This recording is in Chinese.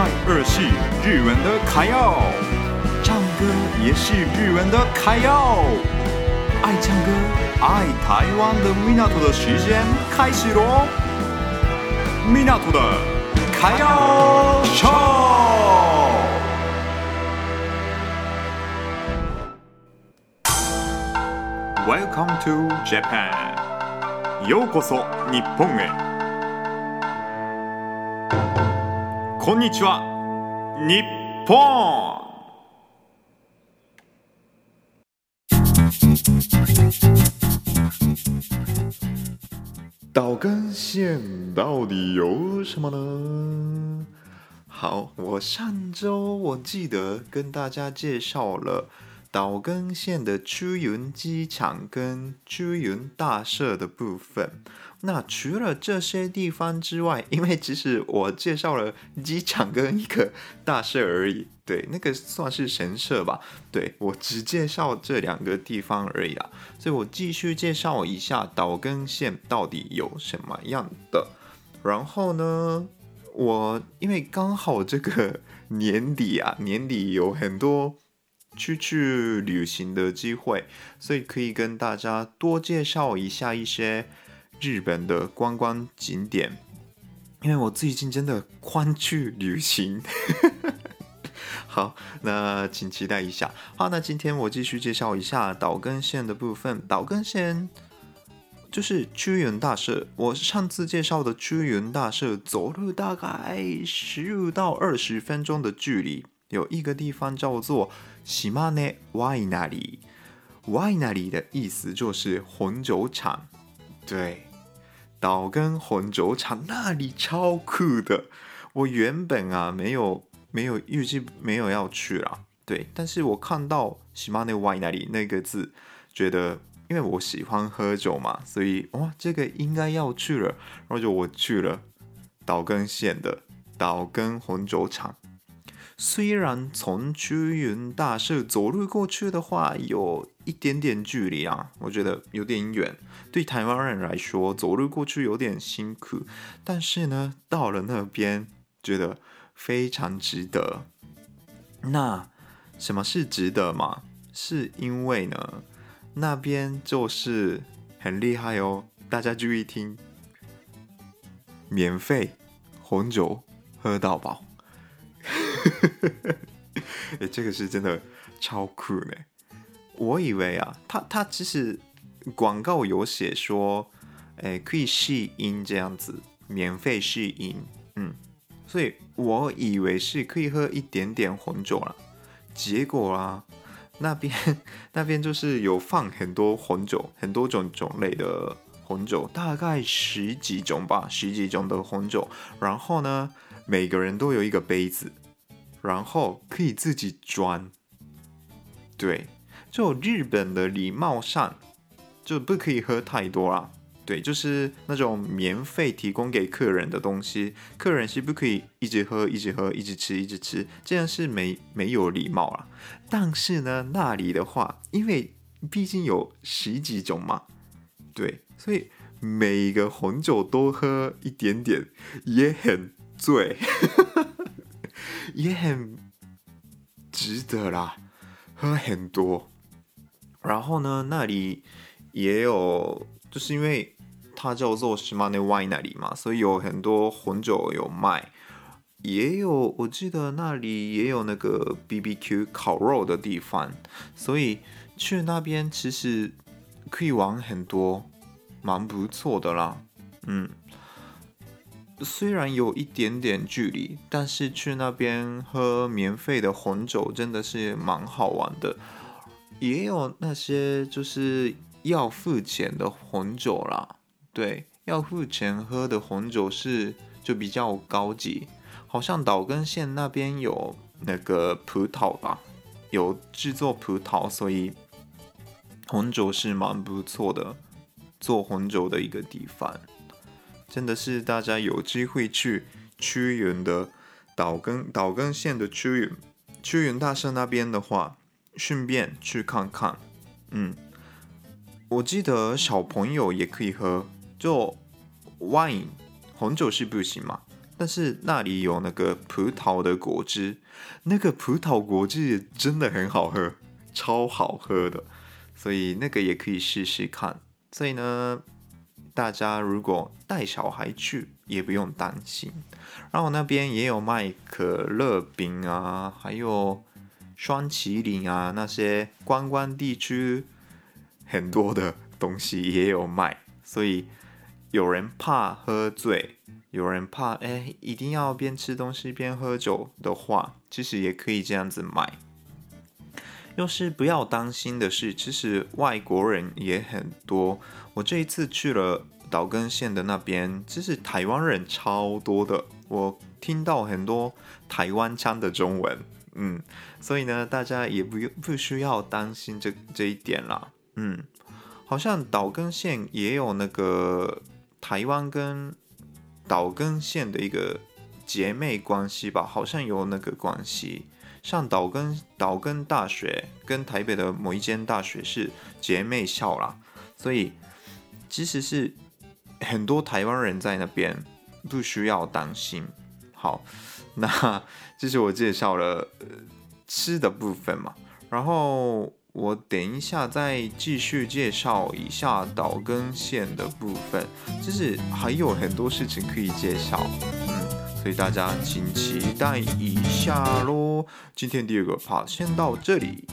拜二是日文的卡要，唱歌也是日文的卡要。爱唱歌、爱台湾的米纳图的时间开始喽！米纳图的卡要秀。Welcome to Japan，ようこそ日本へ。こんにちは，日本。岛根县到底有什么呢？好，我上周我记得跟大家介绍了。 岛根县的朱云机场跟朱云大社的部分，那除了这些地方之外，因为只是我介绍了机场跟一个大社而已，对，那个算是神社吧，对，我只介绍这两个地方而已啦，所以我继续介绍一下岛根县到底有什么样的。然后呢，我因为刚好这个年底啊，年底有很多。出去旅行的机会，所以可以跟大家多介绍一下一些日本的观光景点。因为我最近真的狂去旅行，好，那请期待一下。好，那今天我继续介绍一下岛根县的部分。岛根县就是朱云大社，我上次介绍的朱云大社，走路大概十五到二十分钟的距离，有一个地方叫做喜马内ワイナリー。ワイナリー的意思就是红酒厂，对，岛根红酒厂那里超酷的。我原本啊没有没有预计没有要去啦，对，但是我看到喜马内ワイナリー那个字，觉得。因为我喜欢喝酒嘛，所以哇，这个应该要去了，然后就我去了岛根县的岛根红酒厂虽然从屈云大社走路过去的话，有一点点距离啊，我觉得有点远。对台湾人来说，走路过去有点辛苦。但是呢，到了那边，觉得非常值得。那什么是值得吗？是因为呢，那边就是很厉害哦。大家注意听，免费红酒喝到饱。哎，这个是真的超酷呢！我以为啊，他他其实广告有写说，哎，可以试饮这样子，免费试饮，嗯，所以我以为是可以喝一点点红酒了。结果啊，那边 那边就是有放很多红酒，很多种种类的红酒，大概十几种吧，十几种的红酒。然后呢，每个人都有一个杯子。然后可以自己装，对，就日本的礼貌上就不可以喝太多啦，对，就是那种免费提供给客人的东西，客人是不可以一直喝、一直喝、一直吃、一直吃，这样是没没有礼貌啦。但是呢，那里的话，因为毕竟有十几种嘛，对，所以每一个红酒都喝一点点，也很醉。也很值得啦，喝很多。然后呢，那里也有，就是因为它叫做岛根ワイナリー嘛，所以有很多红酒有卖。也有，我记得那里也有那个 BBQ 烤肉的地方，所以去那边其实可以玩很多，蛮不错的啦。嗯。 虽然有一点点距离，但是去那边喝免费的红酒真的是蛮好玩的。也有那些就是要付钱的红酒啦，对，要付钱喝的红酒是就比较高级。好像岛根县那边有那个葡萄吧，有制作葡萄，所以红酒是蛮不错的，做红酒的一个地方。真的是大家有机会去屈原的岛根岛根县的屈原屈原大社那边的话，顺便去看看。嗯，我记得小朋友也可以喝，就 wine 红酒是不行嘛，但是那里有那个葡萄的果汁，那个葡萄果汁真的很好喝，超好喝的，所以那个也可以试试看。所以呢，大家如果带小孩去，也不用担心。然后那边也有卖可乐饼啊，还有双麒麟啊，那些观光地区很多的东西也有卖。所以有人怕喝醉，有人怕哎，一定要边吃东西边喝酒的话，其实也可以这样子买。就是不要担心的是，其实外国人也很多。我这一次去了岛根县的那边，其实台湾人超多的。我听到很多台湾腔的中文，嗯，所以呢，大家也不用不需要担心这这一点啦。嗯，好像岛根县也有那个台湾跟岛根县的一个姐妹关系吧，好像有那个关系。像岛根岛根大学跟台北的某一间大学是姐妹校啦，所以其实是很多台湾人在那边，不需要担心。好，那 这是我介绍了吃的部分嘛，然后我等一下再继续介绍一下岛根县的部分，就是还有很多事情可以介绍。嗯所以大家请期待一下喽！今天第二个 part 先到这里。